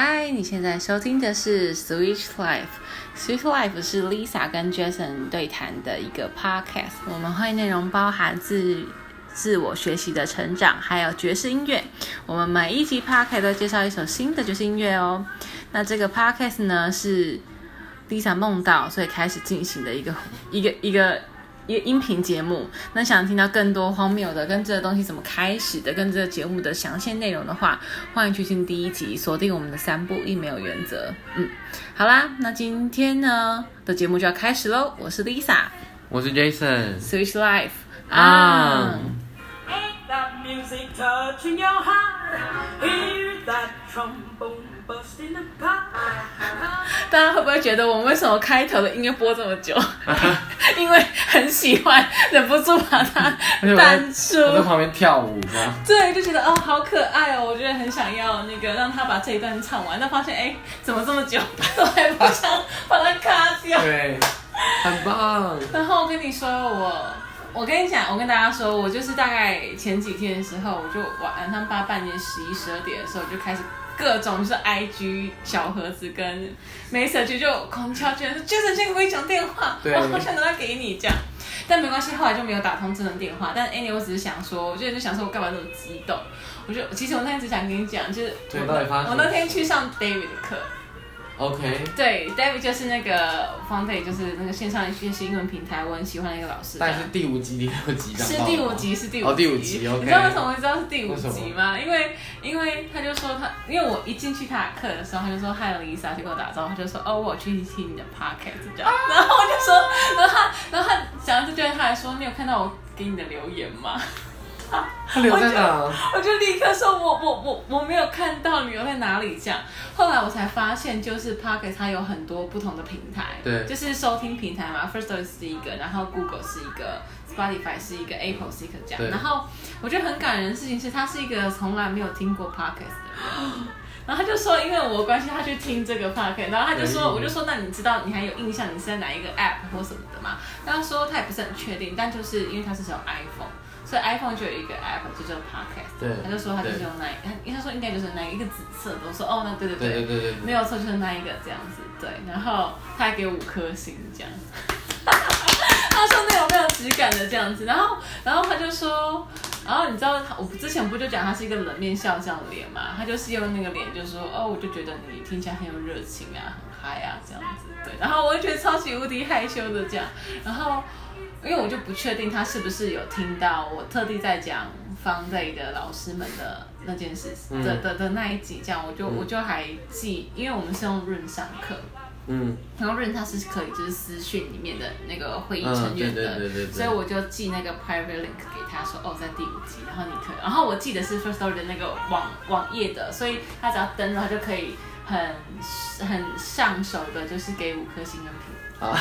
嗨，你现在收听的是 Switch Life。Switch Life 是 Lisa 跟 Jason 对谈的一个 podcast。我们会内容包含自自我学习的成长，还有爵士音乐。我们每一集 podcast 都介绍一首新的爵士音乐哦。那这个 podcast 呢是 Lisa 梦到，所以开始进行的一个一个一个。一个音频节目，那想听到更多荒谬的，跟这个东西怎么开始的，跟这个节目的详细内容的话，欢迎去听第一集，锁定我们的三步一没有原则。嗯，好啦，那今天呢的节目就要开始喽。我是 Lisa，我是 Jason，Switch Life 啊。大家会不会觉得我们为什么开头的音乐播这么久？因为很喜欢，忍不住把它单出。我在旁边跳舞吗？对，就觉得哦，好可爱哦，我觉得很想要那个让他把这一段唱完。但发现哎，怎么这么久，都 还不想把它卡掉？对，很棒。然后我跟你说，我我跟你讲，我跟大家说，我就是大概前几天的时候，我就晚上八半夜十一十二点的时候就开始。各种就是 I G 小盒子跟 message 就狂敲，觉得说 Jason 先给我一讲电话，我好想拿给你这样，但没关系，后来就没有打通智能电话。但 Annie 我只是想说，我就想说我干嘛那么激动？我就其实我那天只想跟你讲，就是我那天去上 David 的课。OK，对，David 就是那个 Foundry，就是那个线上学习英文平台，我很喜欢的一个老师。但是第五集、第六集是第五集，是第五集。哦，第五集。你知道为什么会知道是第五集吗？因为，因为他就说他，因为我一进去他的课的时候，他就说 Hi Lisa，就跟我打招呼，他就说哦，我去听你的 Podcast 这样。然后我就说，然后他，然后他讲完这句，他还说，你有看到我给你的留言吗？他留在哪？我就立刻说，我我我我没有看到你留在哪里这样。后来我才发现，就是 Pocket 它有很多不同的平台，对，就是收听平台嘛。First Story 是一个，然后 Google 是一个，Spotify 是一个，Apple 是一个这样。然后我觉得很感人的事情是，他是一个从来没有听过 Pocket 的人。然后他就说，因为我关系，他去听这个 Pocket。然后他就说，我就说，那你知道你还有印象你是在哪一个 App 或什么的吗？他说他也不是很确定，但就是因为他是使用 iPhone。所以 iPhone 就有一个 app 就叫 Podcast，他就说他就是用那，他应该说应该就是那一个紫色的，我说哦，那对对对对对对，没有错，就是那一个这样子，对，然后他还给五颗星这样，他说那种没有质感的这样子，然后然后他就说，然后你知道我之前不就讲他是一个冷面笑匠的脸嘛，他就是用那个脸就说哦，我就觉得你听起来很有热情啊，很嗨啊这样子，对，然后我就觉得超级无敌害羞的这样，然后。因为我就不确定他是不是有听到我特地在讲方队的老师们的那件事的的的那一集，这样我就我就还记，因为我们是用润上课，嗯，然后润他是可以就是私讯里面的那个会议成员的，所以我就寄那个 private link 给他说，哦，在第五集，然后你可以，然后我记得是 first story 的那个网网页的，所以他只要登录，他就可以很很上手的，就是给五颗星的评。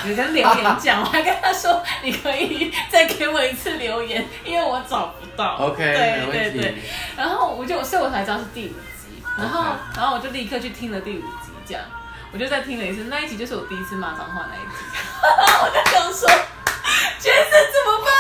有跟留言讲，我还跟他说，你可以再给我一次留言，因为我找不到。OK，对对对。然后我就，所以我才知道是第五集。然后，然后我就立刻去听了第五集，这样，我就再听了一次。那一集就是我第一次骂脏话那一集。我就想说，角色怎么办？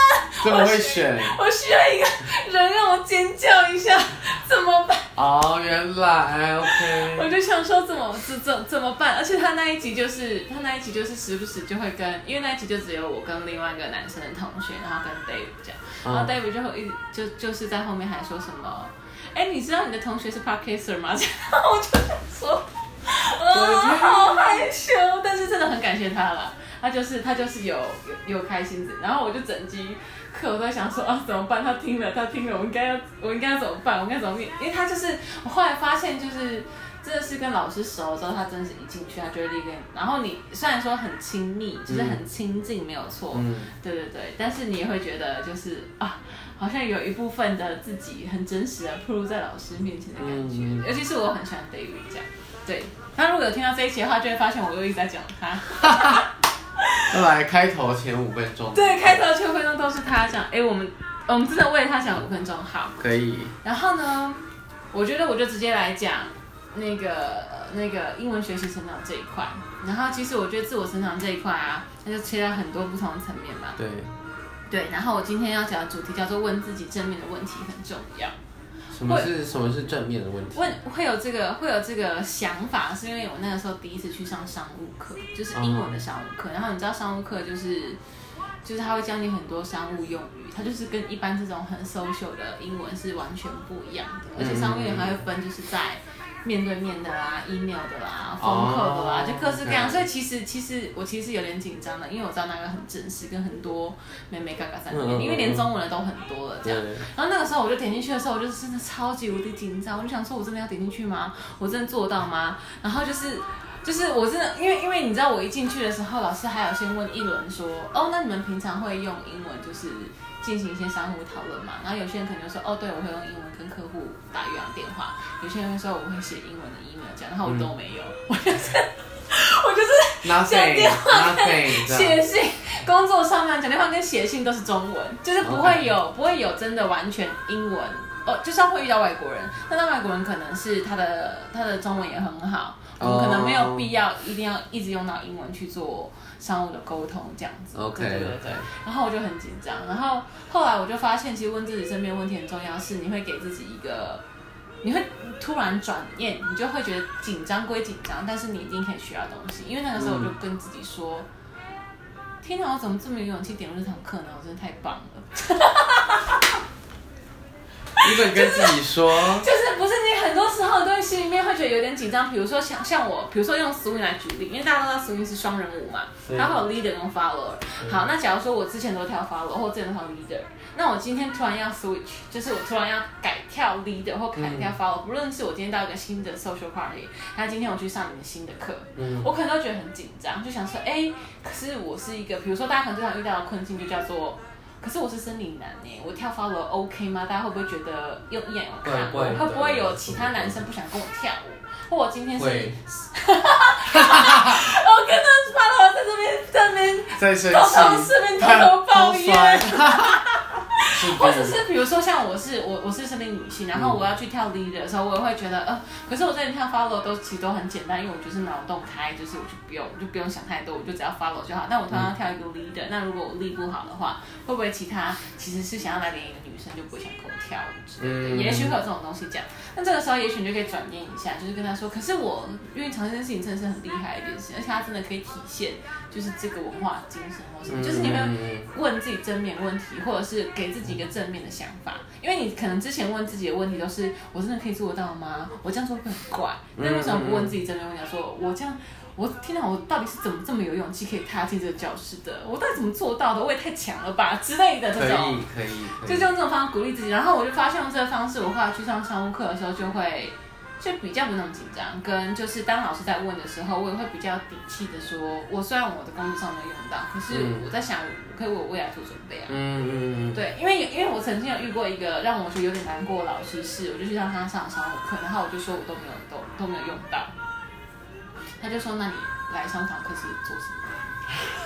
怎么会选？我需要一个人让我尖叫一下，怎么办？哦，原来 OK。我就想说怎么怎怎怎么办？而且他那一集就是他那一集就是时不时就会跟，因为那一集就只有我跟另外一个男生的同学，然后跟 Dave 讲，然后 Dave 就会一直就就是在后面还说什么，哎，你知道你的同学是 Parker 吗？然后我就想说，啊，好害羞，但是真的很感谢他了，他就是他就是有有有开心子，然后我就整集。课我在想说啊怎么办？他听了，他听了，我应该要我应该要怎么办？我应该怎么面？因为他就是我后来发现，就是真的是跟老师熟之后，他真的是一进去，他就会立刻。然后你虽然说很亲密，就是很亲近，没有错，嗯，对对对，但是你也会觉得就是啊，好像有一部分的自己很真实的暴露在老师面前的感觉。尤其是我很喜欢 David 这样，对他如果有听到这一期的话，就会发现我又一直在讲他。后来开头前五分钟，对，开头前五分钟都是他讲。哎，我们我们真的为了他讲五分钟，好，可以。然后呢，我觉得我就直接来讲那个那个英文学习成长这一块。然后其实我觉得自我成长这一块啊，它就切在很多不同的层面嘛。对，对。然后我今天要讲的主题叫做问自己正面的问题很重要。什么是什么是正面的问题？问会有这个会有这个想法，是因为我那个时候第一次去上商务课，就是英文的商务课。然后你知道商务课就是就是他会教你很多商务用语，它就是跟一般这种很 social 的英文是完全不一样的。而且商务用语还会分，就是在面对面的啦、email 的啦、封客的啦，哦就各式各样。所以其实其实我其实有点紧张的，因为我知道那个很正式，跟很多妹妹嘎嘎在里面，因为连中文的都很多了这样。然后那个时候我就点进去的时候，我就真的超级无敌紧张，我就想说，我真的要点进去吗？我真的做到吗？然后就是。就是我真的，因为因为你知道，我一进去的时候，老师还有先问一轮说，哦，那你们平常会用英文就是进行一些商务讨论嘛？然后有些人可能就说，哦，对，我会用英文跟客户打越洋电话。有些人会说我会写英文的 email 这样，然后我都没有，我就是我就是讲 nothing 电话写信，工作上面讲电话跟写信都是中文，就是不会有不会有真的完全英文。哦，就算会遇到外国人，但那外国人可能是他的他的中文也很好，我们可能没有必要一定要一直用到英文去做商务的沟通这样子。OK，对对对对。然后我就很紧张，然后后来我就发现，其实问自己身边问题很重要，是你会给自己一个。你会突然转念，你就会觉得紧张归紧张，但是你一定可以学到东西。因为那个时候我就跟自己说：“天哪，我怎么这么有勇气点入这堂课呢？我真的太棒了！” 你本跟自己说，就是不是你很多时候都会心里面会觉得有点紧张，比如说像像我，比如说用 swing 来举例，因为大家都知道 swing 是双人舞嘛，对它会有 leader 跟 follower。好，那假如说我之前都跳 follower 或之前都跳 leader，那我今天突然要 switch，就是我突然要改跳 leader 或改跳 follower，、不论是我今天到一个新的 social party，那今天我去上你们新的课，嗯我可能都觉得很紧张，就想说，哎、可是我是一个，比如说大家可能最常遇到的困境就叫做。可是我是生理男呢，我跳 follow OK 吗？大家会不会觉得用一眼有看我？会不会有其他男生不想跟我跳舞？或我今天是，我会跟着 follow 在这边在这边在生偷偷气，视频偷偷抱怨，是或者是比如说像我是我我是生理女性，然后我要去跳 leader 的时候，我也会觉得呃，可是我之前跳 follow 都其实都很简单，因为我就是脑洞开，就是我就不用我就不用想太多，我就只要 follow 就好。但我突然要跳一个 leader，、那如果我力不好的话，会不会其他其实是想要来联谊的女生就不会想跟我跳舞之类的？嗯也许会有这种东西讲。那这个时候也许你就可以转念一下，就是跟他说，可是我因为尝试这件事情真的是很厉害一件事，而且它真的可以体现就是这个文化精神或什么，就是你会嗯问自己正面问题，或者是给自己一个正面的想法，因为你可能之前问自己的问题都是我真的可以做得到吗？我这样做会很怪？那为什么不问自己正面问题？说我这样，我天哪，我到底是怎么这么有勇气可以踏进这个教室的？我到底怎么做到的？我也太强了吧之类的这可种。以可以，可以就用这种方式鼓励自己，然后我就发现用这个方式，我后来去上商务课的时候就会就比较不那么紧张，跟就是当老师在问的时候，我也会比较底气的说，我虽然我的工作上没有用到，可是嗯我在想，我可以为我未来做准备啊。嗯嗯嗯，对，因为因为我曾经有遇过一个让我觉得有点难过的老师是，我就去让他上商务课，然后我就说我都没有都都没有用到，他就说那你来商堂课是做什么？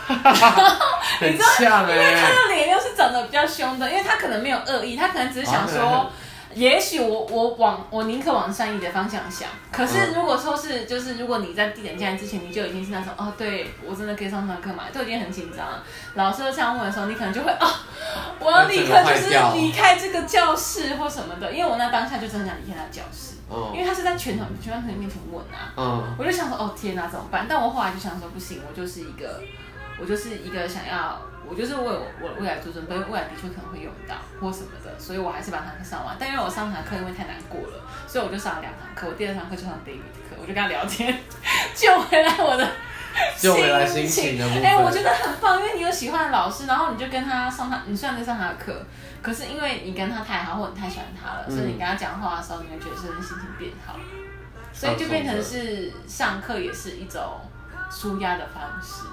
你知道因为他哎，的脸又是长得比较凶的，因为他可能没有恶意，他可能只是想说啊，也许我我往我宁可往善意的方向想。可是嗯如果说是就是如果你在地点进来之前，你就已经是那种哦，对我真的可以上堂课嘛，都已经很紧张了。老师这样问的时候，你可能就会哦，我要立刻就是离开这个教室或什么的，因为我那当下就真的想离开那教室，因为嗯他是在全场全班同学面前问啊。嗯我就想说，哦天哪，怎么办？但我后来就想说，不行，我就是一个，我就是一个想要，我就是为我我未来做准备，未来的确可能会用到或什么的，所以我还是把堂课上完。但因为我上堂课因为太难过了，所以我就上了两堂课。我第二堂课就上 David 的课，我就跟他聊天，救回来我的救回来心情哎、我觉得很棒，因为你有喜欢的老师，然后你就跟他上他，你虽然在上他的课，可是因为你跟他太好，或者你太喜欢他了，嗯所以你跟他讲话的时候，你会觉得是心情变好。所以就变成是上课也是一种舒压的方式，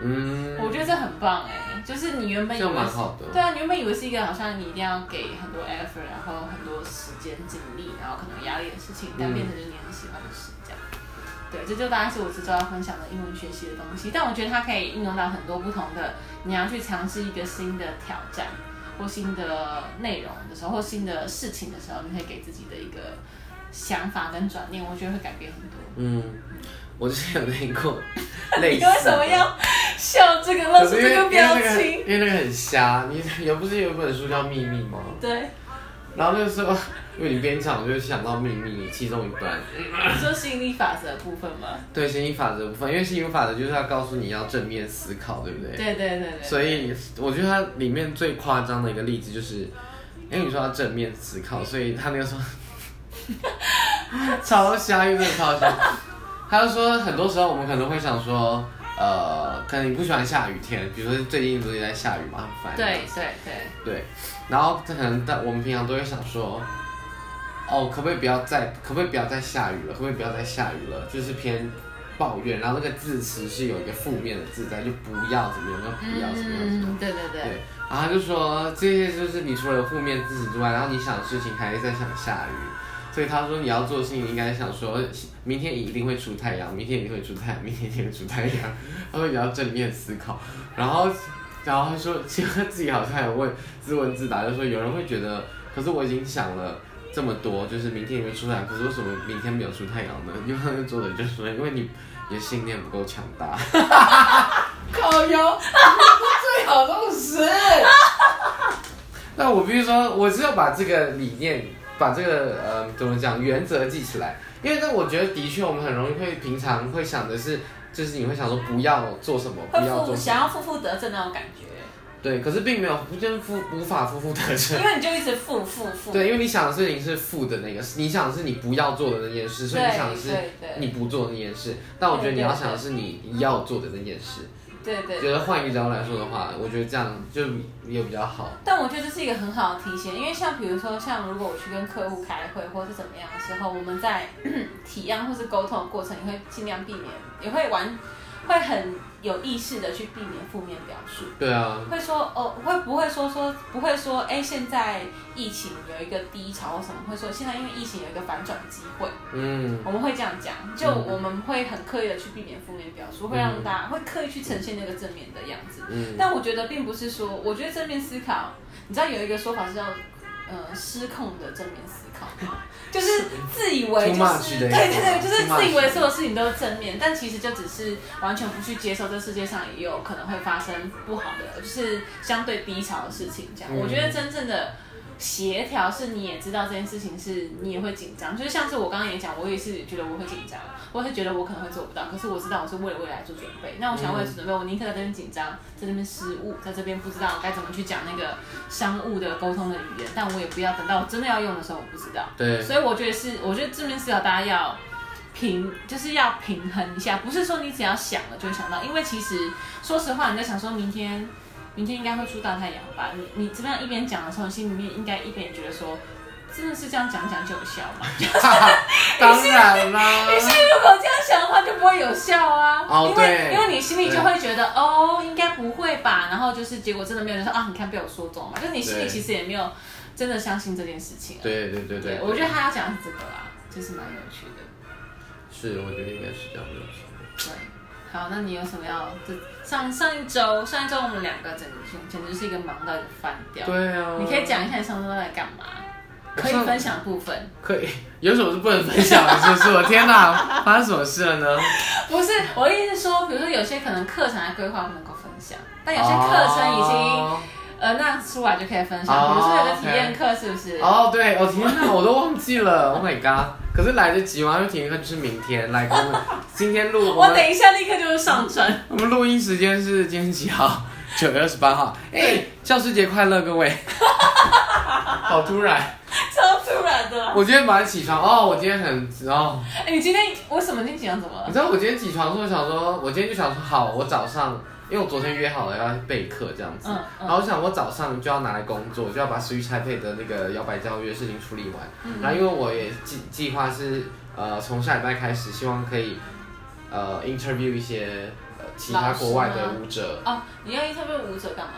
嗯，我觉得这很棒哎、就是你原本以这为蛮好的对啊，你原本以为是一个好像你一定要给很多 effort，然后很多时间精力，然后可能有压力的事情，但嗯变成就是你很喜欢的事这样。对，这就大概是我这周要分享的英文学习的东西，但我觉得它可以应用到很多不同的，你要去尝试一个新的挑战或新的内容的时候，或新的事情的时候，你可以给自己的一个想法跟转念，我觉得会改变很多。嗯，我之前有听过 类你。为什么要笑这个，露出这个表因那个情？因为那个很瞎，你有不是有一本书叫《秘密》吗？对，然后那个时候 因为你边讲我就想到秘密其中一段，你说吸引力法则的部分吗？对吸引力法则的部分，因为吸引力法则就是要告诉你要正面思考，对不对？对对对对。所以我觉得它里面最夸张的一个例子就是，因为你说要正面思考，所以他那个时候 超瞎，又真的超瞎。他就说很多时候我们可能会想说，呃，可能你不喜欢下雨天，比如说最近不是在下雨嘛，很烦。对对对。对，然后可能但我们平常都会想说，哦，可不可以不要再，可不可以不要再下雨了？可不可以不要再下雨了？就是偏抱怨，然后那个字词是有一个负面的字在，就不要怎么样，不要怎么样怎么样。嗯，对对对。对，然后他就说这些就是你除了负面字词之外，然后你想的事情还是在想下雨。所以他说你要做的事情应该想说，明天一定会出太阳，明天一定会出太阳，明天一定会出太阳。他说你要正面思考，然后，然后他说其实他自己好像有问自问自答，就说有人会觉得，可是我已经想了这么多，就是明天也会出太阳，可是为什么明天没有出太阳呢？因为他做的就是说，因为你你的信念不够强大。靠腰，最好都是。那我必须说，我只有把这个理念。把这个呃怎么讲原则记起来，因为那我觉得的确我们很容易会平常会想的是，就是你会想说不要做什么，不要做，想要负负得正那种感觉。对，可是并没有，就是负无法负负得正。因为你就一直负负负。对，因为你想的事情是负的那个，你想的是你不要做的那件事，所以你想的是你不做的那件事。但我觉得你要想的是你要做的那件事。对对，觉得换一个角度来说的话，我觉得这样就也比较好。但我觉得这是一个很好的提醒，因为像比如说，像如果我去跟客户开会或者是怎么样的时候，我们在 体验或是沟通的过程，也会尽量避免，也会玩，会很。有意识的去避免负面表述，对啊，会说哦，会不会说说不会说哎，现在疫情有一个低潮或什么，会说现在因为疫情有一个反转机会，嗯，我们会这样讲，就我们会很刻意的去避免负面表述，会让大家会刻意去呈现那个正面的样子，嗯，但我觉得并不是说，我觉得正面思考，你知道有一个说法是叫呃失控的正面思考。就是自以为就是对对对，就是自以为所有事情都是正面，但其实就只是完全不去接受这世界上也有可能会发生不好的，就是相对低潮的事情。这样，我觉得真正的。协调是你也知道这件事情是你也会紧张，就是像是我刚刚也讲，我也是觉得我会紧张，我是觉得我可能会做不到，可是我知道我是为了未来做准备。那我想为了准备，我宁可在这边紧张，在这边失误，在这边不知道该怎么去讲那个商务的沟通的语言，但我也不要等到我真的要用的时候我不知道。对，所以我觉得是，我觉得正面思考大家要平，就是要平衡一下，不是说你只要想了就会想到，因为其实说实话你在想说明天。明天应该会出大太阳吧？你你这样一边讲的时候，心里面应该一边觉得说，真的是这样讲讲就有效吗？当然啦。你心 里如果这样想的话，就不会有效啊。哦，因为因为你心里就会觉得，哦，应该不会吧？然后就是结果真的没有人说啊，你看被我说中了。就是你心里其实也没有真的相信这件事情。对对对对。我觉得他要讲的是这个啦，就是蛮有趣的。是，我觉得应该是这样子。对。好，那你有什么要？这上上一周，上一周我们两个简直简直是一个忙到一个翻掉。对啊。你可以讲一下你上周在干嘛？可以分享部分。可以，有什么是不能分享的？是不是？我天哪，发生什么事了呢？不是，我的意思是说，比如说有些可能课程的规划不能够分享，但有些课程已经呃那出来就可以分享。比如说有个体验课，是不是？哦，对，我天哪，我都忘记了。Oh my god！可是来得及吗？因为体验课就是明天，来我们今天录。我等一下立刻就是上传。我们录音时间是今天几号？九月二十八号。哎，教师节快乐，各位！好突然，超突然的。我今天本来起床哦，我今天很哦。哎，你今天为什么今天起床怎么了？你知道我今天起床的时候想说，我今天就想说，好，我早上。因为我昨天约好了要备课这样子，然后我想我早上就要拿来工作，就要把 Switch iPad 的那个摇摆教育的事情处理完。然后因为我也计计划是呃从下礼拜开始，希望可以呃 interview 一些呃其他国外的舞者。哦，你要 interview 舞者干嘛？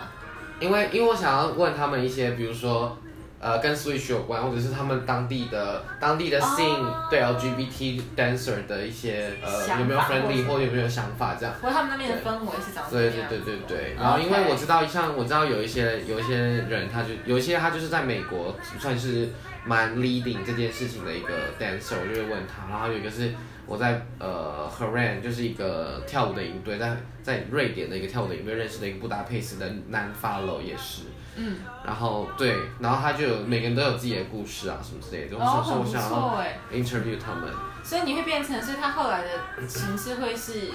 因为因为我想要问他们一些，比如说。呃，跟 Switch 有关，或者是他们当地的当地的 scene 对 LGBT dancer 的一些呃有没有 friendly 或有没有想法这样？或者他们那边的氛围是怎么对对对对对。然后因为我知道，像我知道有一些有一些人，他就有一些他就是在美国算是蛮 leading 这件事情的一个 dancer，我就会问他。然后有一个是我在呃 Haran 就是一个跳舞的营队，在在瑞典的一个跳舞的营队认识的一个布达佩斯的男 follow 也是。嗯，然后对，然后他就有每个人都有自己的故事啊什么之类的，我哦，很不说我想要错哎。interview 他们。所以你会变成是他后来的形式会是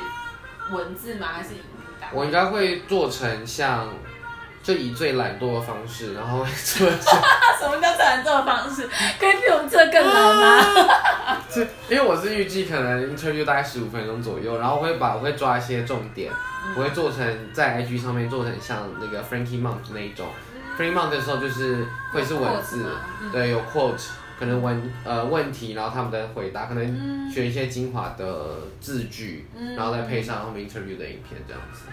文字吗？还是？我应该会做成像，就以最懒惰的方式，然后做成，什么叫最懒惰的方式？可以比我们这更难吗？是因为我是预计可能 interview 大概十五分钟左右，然后我会把我会抓一些重点，我会做成在 IG 上面做成像那个 Frankie Monk 那一种。Frankie Monk 的时候就是会是文字对，有 quote，可能问呃问题，然后他们的回答，可能嗯选一些精华的字句，嗯然后再配上他们 interview 的影片这样子。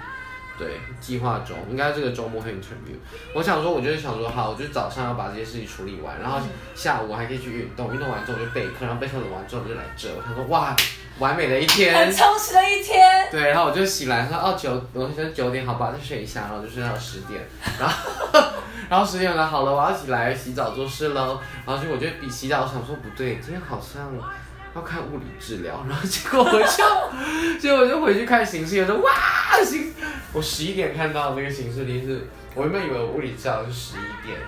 对，计划中应该这个周末会 interview。我想说，我就是想说，好，我就早上要把这些事情处理完，然后下午我还可以去运动，运动完之后我就备课，然后备课完之后我就来这。我想说，哇，完美的一天很。充实的一天。对，然后我就醒来说，哦九，我说九点好吧，再睡一下，然后就睡到十点，然后 然后十点了，好了，我要起来洗澡做事喽。然后就我就比洗澡，我想说不对，今天好像要看物理治疗，然后结果我就 结果我就回去看形式，我说哇形，我十一点看到那个形式历是，我原本以为我物理治疗是十一点。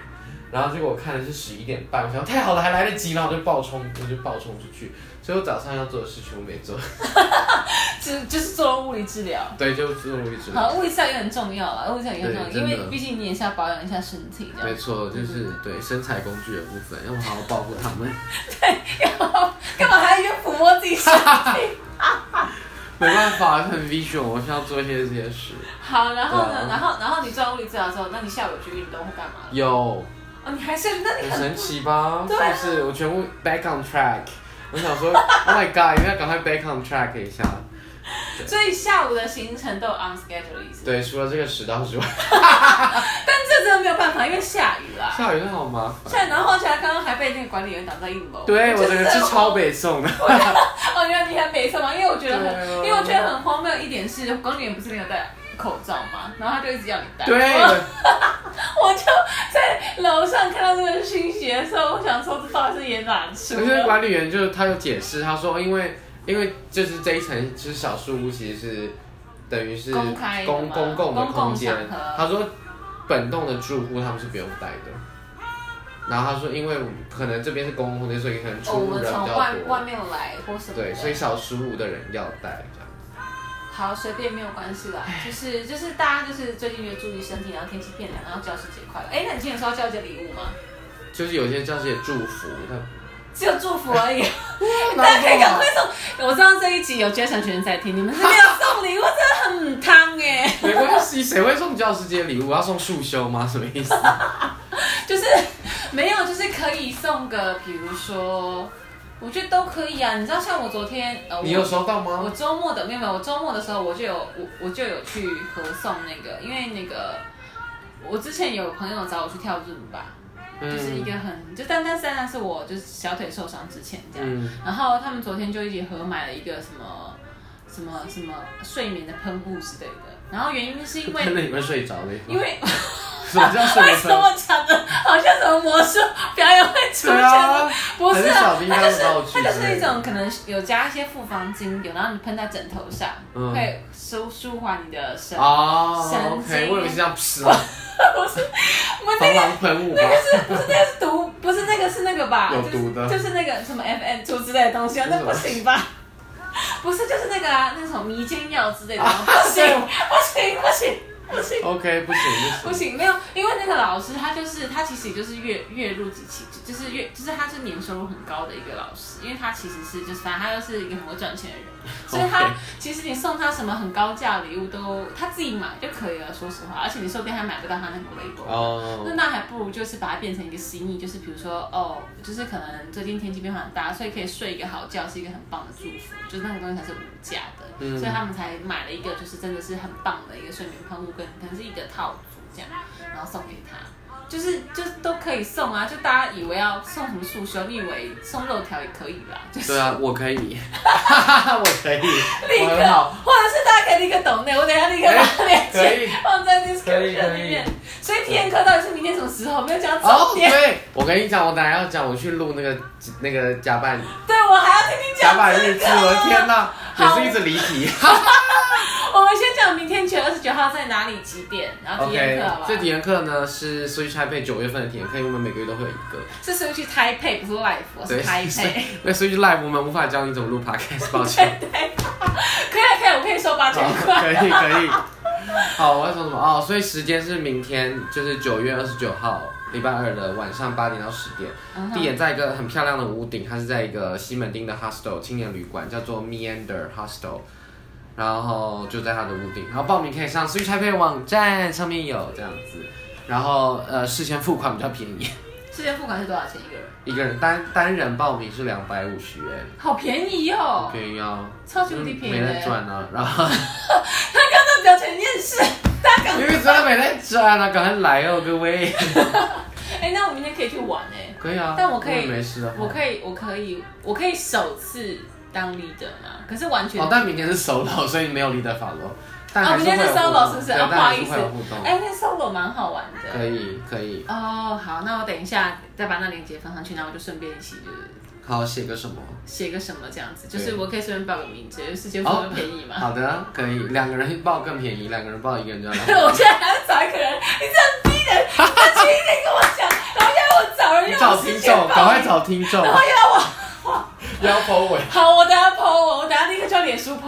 然后结果我看的是十一点半，我想太好了，还来得及，然后我就暴冲，我就暴冲出去。所以我早上要做的事情我没做，就就是做了物理治疗。对，就做物理治疗。好，物理治疗也很重要啊，物理治疗也很重要，因为毕竟你也是要保养一下身体。没错，就是对身材工具的部分，要好好保护他们。干嘛还要抚摸自己身体？没办法，很 visual，我需要做一些这些事。好，然后呢？啊然后然后你做完物理治疗之后，那你下午有去运动或干嘛？有，哦，你还是那你很很神奇吧？对啊是不是？我全部 back on track。我想说，Oh my god，一定要赶快 back on track 一下。所以下午的行程都有 on schedule 的意思。对，除了这个迟到之外，但这真的没有办法，因为下雨啦。下雨真的好麻烦。下雨，然后而且刚刚还被那个管理员挡在一楼。对，我就整个是超北宋的。哦，原来你还没上吗？因为我觉得很，对啊因为我觉得很荒谬一点是，管理员不是没有戴口罩嘛，然后他就一直要你戴。对，我就在楼上看到这个讯息的时候，我想说这到底是演哪出可是的？管理员就他有解释，他说因为因为就是这一层就是小树屋，其实是等于是公开公公共的空间。他说本栋的住户他们是不用带的。然后他说，因为可能这边是公共空间，所以可能哦，出入人比较从外外。面来或什么。对，所以小十五的人要带。好，随便没有关系啦，就是就是大家就是最近就注意身体，然后天气变凉，然后教师节快乐。哎，那你今天有收到教师节礼物吗？就是有些教师节祝福，他只有祝福而已，大家可以有赶快送。我知道这一集有 Jason 学生在听，你们是没有送礼物，真的很汤哎。没关系，谁会送教师节礼物？要送束修吗？什么意思？就是没有，就是可以送个，比如说，我觉得都可以啊。你知道，像我昨天，呃，你有收到吗？我周末的没有没有，我周末的时候我就有我我就有去合送那个，因为那个我之前有朋友找我去跳日舞吧，就是一个很就但但是但是我就是小腿受伤之前这样，嗯，然后他们昨天就一起合买了一个什么什么什么睡眠的喷雾之类的，然后原因是因为看着你们睡着了。因为什么叫睡为眠喷？什么讲的好像什么魔术表演会出对现的？啊，不是它就是它就是一种可能有加一些复方精油，然后你喷在枕头上，嗯会舒舒缓你的神。哦神，OK，经我以为是这样 吃啊，不是，我那防个，狼喷雾吧？不是那个是毒，不是那个是那个吧？有毒的就是就是那个什么 FN 出之类的东西啊，那不行吧？不是，就是那个啊，那种迷奸药之类的，啊不行，不行，不行，不行。OK，不行不行。没有，因为那个老师他就是他其实也就是月月入几期，就是月就是他是年收入很高的一个老师，因为他其实是就是反正他就是一个很会赚钱的人，所以他其实你送他什么很高价的礼物都他自己买就可以了，说实话，而且你说不定还买不到他那个微博，哦、oh.，。那哦，那还不如就是把它变成一个心意，就是比如说哦，就是可能最近天气变化很大，所以可以睡一个好觉是一个很棒的祝福，就是那个东西才是无价的，嗯所以他们才买了一个就是真的是很棒的一个睡眠喷雾，跟可能是一个套组这样，然后送给他。就是就是都可以送啊，就大家以为要送什么束修，你以为送肉条也可以啦，就是对啊，我可以，我可以，立刻或者是大家可以立刻抖内，我等一下立刻把链接放在可以 description 可以里面。所以体验课到底是明天什么时候？没有讲哦重，点。对，我跟你讲，我等下要讲，我去录那个那个加班对，我还要听你加讲这个。班日志，我的天哪，也是一直离题。我们先讲明天九月二十九号在哪里几点，然后体验课好不好这体验课呢是 Switch Taipei 九月份的体验课，因为我们每个月都会有一个。是 Switch 台配，不是 Life，我是对，台所以配。那 Switch Live 我们无法教你怎么录 Podcast，抱歉。可以可以，我可以收八千好，块。可以可以。好，我要说什么？哦，所以时间是明天，就是九月二十九号，礼拜二的晚上八点到十点。嗯地点在一个很漂亮的屋顶，它是在一个西门町的 hostel 青年旅馆，叫做 Meander Hostel。然后就在它的屋顶，然后报名可以上 Switch Taipei 网站上面有这样子，然后呃事先付款比较便宜，事先付款是多少钱？一个人？一个人单单人报名是两百五十元，好便宜哦，便宜啊，超级无敌便宜没的。在赚啊，然 后他刚刚表情厌世，他刚因为真的没在赚啊，赶快来哦各位，哎，那我明天可以去玩哎，可以啊，但我可以没事的话，我可以，我可以，我可以首次当 leader 嘛？可是完全哦，但明天是 solo，所以没有 leader follow，但哦，明天是 solo 是不是？哦，不好意思哎，那 solo 蛮好玩的。可以可以，哦，好，那我等一下再把那链接放上去，然后我就顺便一起就是好写个什么？写个什么这样子，就是我可以随便报个名字，因为世界付便宜嘛。好的，可以，两个人报更便宜，两个人报一个人就要。我现在还要找一个人，你这样逼人，你这轻一点跟我讲，然后要我找人，找听众，赶快找听众，然后要我。要 po 尾，好，我等下 po 我，我等下立刻叫脸书吗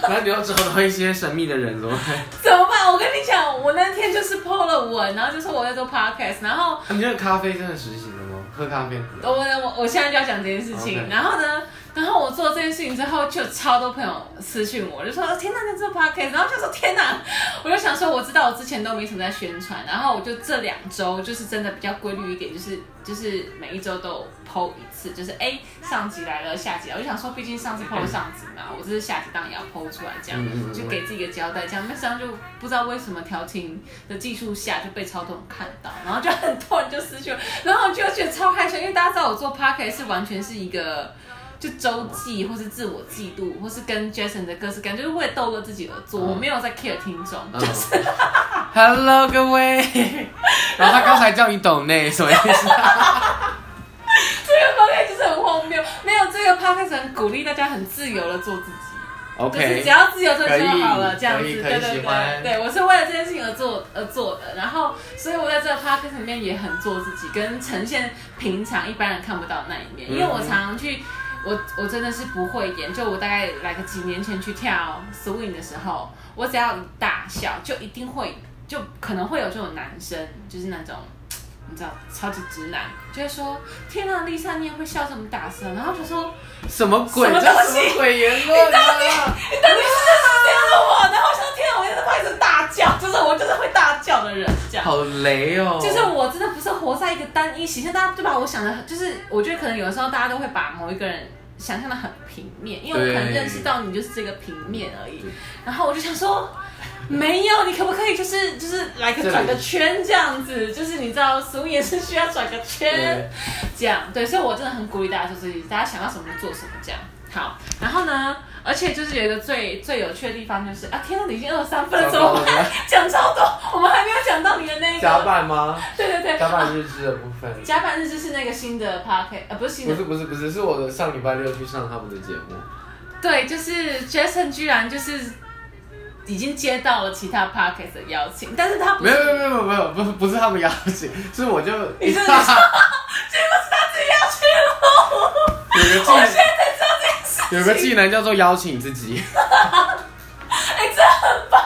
然后你又找到一些神秘的人，怎么办？怎么办？我跟你讲，我那天就是 po 了文，然后就说我在做 podcast，然后你那个咖啡真的实行了吗？喝咖啡？我我我现在就要讲这件事情然后呢，然后我做这件事情之后，就超多朋友私讯我，就说天哪，你做 podcast，然后就说天哪，我就想说，我知道我之前都没什么在宣传，然后我就这两周就是真的比较规律一点，就是就是每一周都有 PO 一次，就是哎上集来了，下集。我就想说，毕竟上次 PO 上集嘛，我这是下集当然也要 PO 出来，这样。就给自己一个交代，这样那这样就不知道为什么调情的技术下就被超多人看到，然后就很多人就私讯我，然后我就觉得超害羞，因为大家知道我做 p o c a s t 是完全是一个。就周记，或是自我嫉妒，或是跟 Jason 的各式各样，就是为了逗乐自己而做。我没有在 care 听众，嗯就是、Hello 各位，然后他刚才叫你懂内，什么意思？这个 p o c a 就是很荒谬。没有这个 p o c a 很鼓励大家很自由的做自己。就是 OK，只要自由做就好了，这样子，对对对对，我是为了这件事情而做而做的，然后，所以我在这个 podcast 里面也很做自己，跟呈现平常一般人看不到的那一面，因为我常常去，我我真的是不会演，就我大概来个几年前去跳 swing 的时候，我只要一大笑，就一定会，就可能会有这种男生，就是那种。你知道，超级直男就会说：“天啊，丽莎，你也会笑这么大声？”然后就说：“什么鬼？什么什东西么鬼言论啊？你到底是这样的我？然后我想，天啊，我就是会一直大叫，就是我就是会大叫的人，这样。好雷哦！就是我真的不是活在一个单一形象，大家就把我想的，就是我觉得可能有的时候大家都会把某一个人想象的很平面，因为我可能认识到你就是这个平面而已。然后我就想说，没有，你可不可以就是就是来个转个圈这样子？就是你知道，俗也是需要转个圈，这样对，所以我真的很鼓励大家做自己，大家想要什么就做什么这样。好，然后呢，而且就是有一个最最有趣的地方就是啊，天哪，你已经二十三分了，怎么办？讲超多，我们还没有讲到你的那个加班吗？对 对对，加班日志的部分。甲板日志是那个新的 p o c a s t 呃，不是新的不，是不是不是，是我的上礼拜六去上他们的节目。对，就是 Jason 居然就是已经接到了其他 p o c a s t 的邀请，但是他不是，没有没有没有没有，不不是他们邀请，是我就 你是你说，结果是他自己要去了，有个技我现在有个技能叫做邀请自己。哎，这很棒，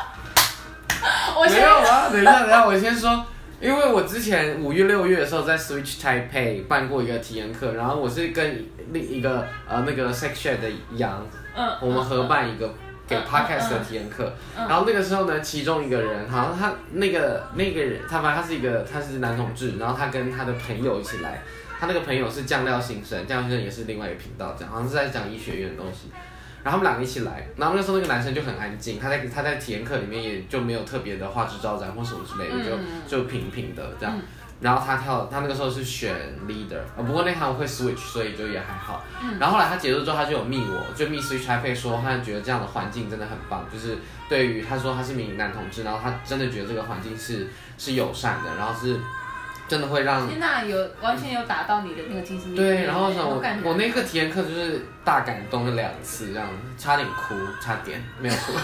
没有啊，等一下等一下，我先说，因为我之前五月六月的时候在 Switch Taipei 办过一个体验课，然后我是跟另一个呃那个 Section 的杨，嗯，我们合办一个给嗯 Podcast 的嗯。体验课，嗯。然后那个时候呢，其中一个人好像他那个那个人，他反正他是一个他是男同志，然后他跟他的朋友一起来，他那个朋友是酱料新生，酱料新生也是另外一个频道，这样好像是在讲医学院的东西。然后他们两个一起来，然后那时候那个男生就很安静，他在他在体验课里面也就没有特别的花枝招展或什么之类的，嗯就就平平的这样。嗯然后他跳，他那个时候是选 leader，呃，不过那堂会 switch，所以就也还好。嗯然后后来他结束之后，他就有密我，就密 switch Taipei 说，他觉得这样的环境真的很棒，就是对于他说他是名男同志，然后他真的觉得这个环境是是友善的，然后是真的会让天哪，有完全有打到你的那个精神。对，然后呢，我我那个体验课就是大感动了两次，这样差点哭，差点没有哭。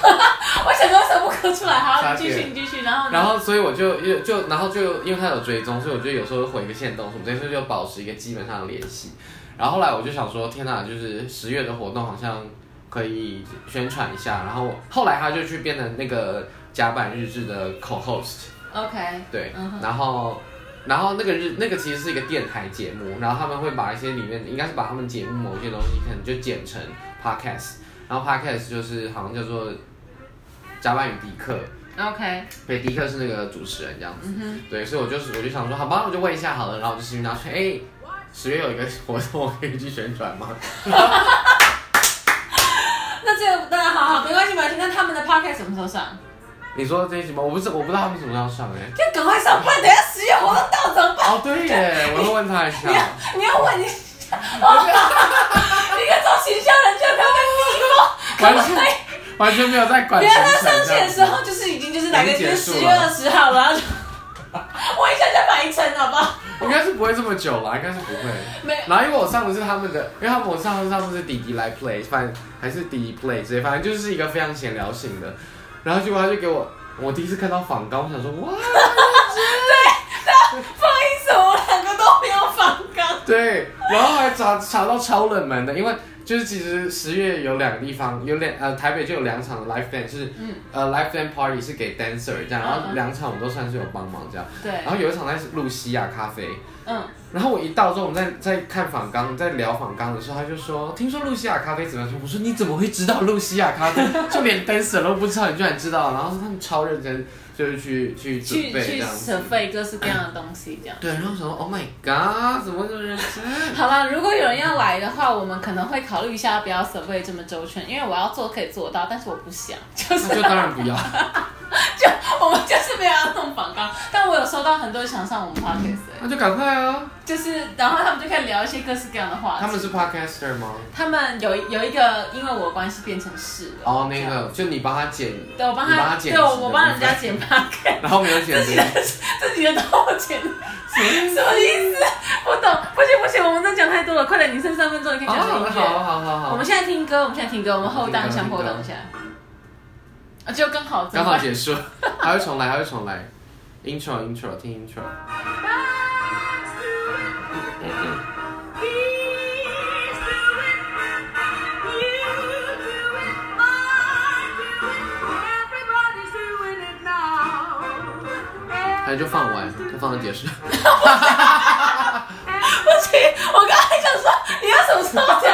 我想说为什么不哭出来？好，差你继续，你继续，然后然后所以我就又就然后就因为他有追踪，所以我就有时候会回个线动什么这些，就保持一个基本上的联系。然后后来我就想说，天哪，就是十月的活动好像可以宣传一下。然后后来他就去变成那个甲板日志的 co-host。OK，对，然后然后那个日那个其实是一个电台节目，然后他们会把一些里面应该是把他们节目某些东西可能就剪成 podcast，然后 podcast 就是好像叫做加班与迪克，OK，对，迪克是那个主持人这样子，对，所以我就是我就想说，好吧，我就问一下好了，然后我就私信他说，哎、十月有一个活动，我可以去宣传吗？那这个当然好好，没关系，没关系。那他们的 podcast 什么时候上？你说这些吗？我不是我不知道他们什么时候要上哎、就赶快上班，等活动到怎么办？哦，对耶，我都问他一下你。要你要问你，哦 你个做形象人就不要跟蜜蜂，完？全完全没有在管原来他上线的时候就是已经就是大概就是十月二十号了，然后就我一下就买一层，好不好？应该是不会这么久啦，应该是不会。没然后因为我上的是他们的，因为他们我上的上的是弟弟来 play，反正还是弟弟 play 之类，反正就是一个非常闲聊型的。然后结果他就给我，我第一次看到仿纲，我想说哇，不好意思，我们两个都没有反刚。对，然后还查查到超冷门的，因为就是其实十月有两个地方，有两呃台北就有两场的 live band 是，嗯呃 live band party 是给 dancer 这样，然后两场我们都算是有帮忙这样，对，然后有一场在露西亚咖啡。嗯，然后我一到之后，我们在在看访刚，在聊访刚的时候，他就说：“听说露西亚咖啡怎么样？”我说：“你怎么会知道露西亚咖啡？就连 dancer 都不知道，你居然知道？”然后他们超认真，就是去去准去去备这样子。舍费各式各样的东西，这样。对，然后我想说：“Oh my god，怎么会这么认真 好了，如果有人要来的话，我们可能会考虑一下要不要准备这么周全，因为我要做可以做到，但是我不想，就是那就当然不要。就我们就是没有要弄广告，但我有收到很多想上我们 podcast，、欸、那就赶快啊！就是然后他们就可以聊一些各式各样的话题。他们是 podcaster 吗？他们有有一个因为我的关系变成是了哦，那个就你帮他剪，对我帮他，他剪对我我帮人家剪然后没有剪自己的自己的都我剪，什么意思？不懂，不行不行，我们真的讲太多了，快点，你剩三分钟，你可以哦，讲音乐。好好好好，我们现在听歌，我们现在听歌，我们后档听歌相后档一下。啊，就刚好刚好结束，还会重来，还会重来。intro intro 听 intro。还就放完，就放到结束。不行，我刚才想说你要什么时候讲，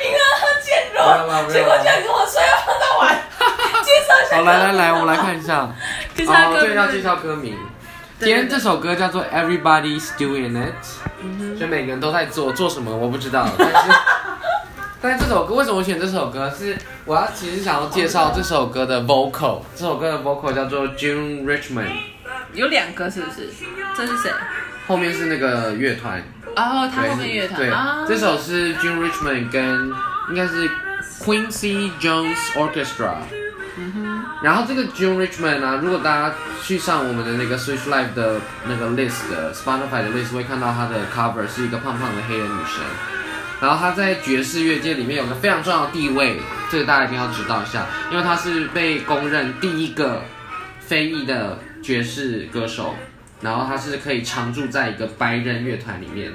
因为要渐没有啦没有啦弱，结果居然跟我说要放到完，介绍一下。好，来来来，我们来看一下。介绍哦，歌对，要介绍歌名。今天这首歌叫做《Everybody's Doing It》，就每个人都在做做什么我不知道，但是 但是这首歌为什么我选这首歌？是我要其实想要介绍这首歌的 vocal，这首歌的 vocal 叫做 June Richmond，有两个是不是？这是谁？后面是那个乐团，哦，他对后面乐团对啊，，这首是 June Richmond 跟应该是 Quincy Jones Orchestra。然后这个 June Richmond 啊，如果大家去上我们的那个 Switch Live 的那个 list 的 Spotify 的 list，会看到她的 cover 是一个胖胖的黑人女生。然后她在爵士乐界里面有个非常重要的地位，这个大家一定要知道一下，因为她是被公认第一个非裔的爵士歌手，然后他是可以常驻在一个白人乐团里面。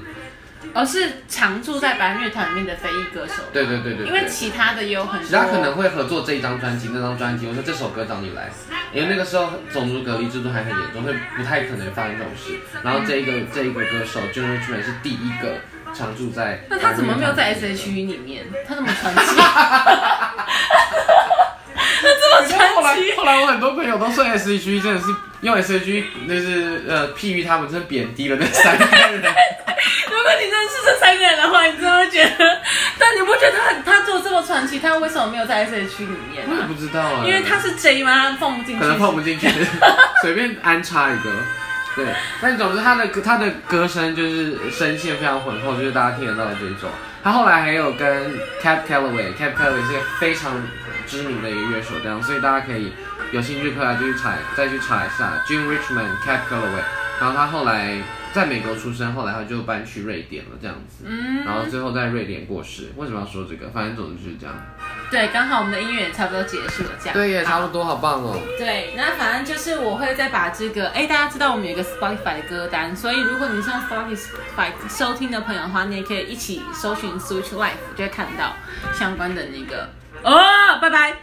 而哦是常驻在白人乐团里面的非裔歌手。对对对对对因为其他的也有很多，其他可能会合作这一张专辑、那张专辑，我说这首歌找你来，因为那个时候种族隔离制度还很严重，会不太可能发生这种事。然后这一个这一个歌手 June Richmond 是第一个常驻在。那他怎么没有在 S H E 里面？他怎么传奇，后来后来我很多朋友都说 S H E 真的是用 S H E 就是呃譬喻他们，真的贬低了那三个人。如果你认识这三个人的话，你真的会觉得，但你不觉得他他做这么传奇，他为什么没有在 S H E 里面啊我也不？知道啊，因为他是 J 吗？他放不进去，可能放不进去，随便安插一个。对，但总之他的歌他的歌声就是声线非常浑厚，就是大家听得到的这种。他后来还有跟 Cap Calloway，Cap Calloway 是一个非常知名的一个乐手，这样，所以大家可以有兴趣可以就去查，再去查一下 June Richmond Cap Calloway。然后他后来在美国出生，后来他就搬去瑞典了，这样子。嗯，然后最后在瑞典过世。为什么要说这个？反正总之就是这样。对，刚好我们的音乐也差不多结束了，这样。对，也差不多，好棒哦。对，那反正就是我会再把这个，哎，大家知道我们有一个 Spotify 的歌单，所以如果你上 Spotify 收听的朋友的话，你也可以一起搜寻 Switch Life，就会看到相关的那个。哦，拜拜。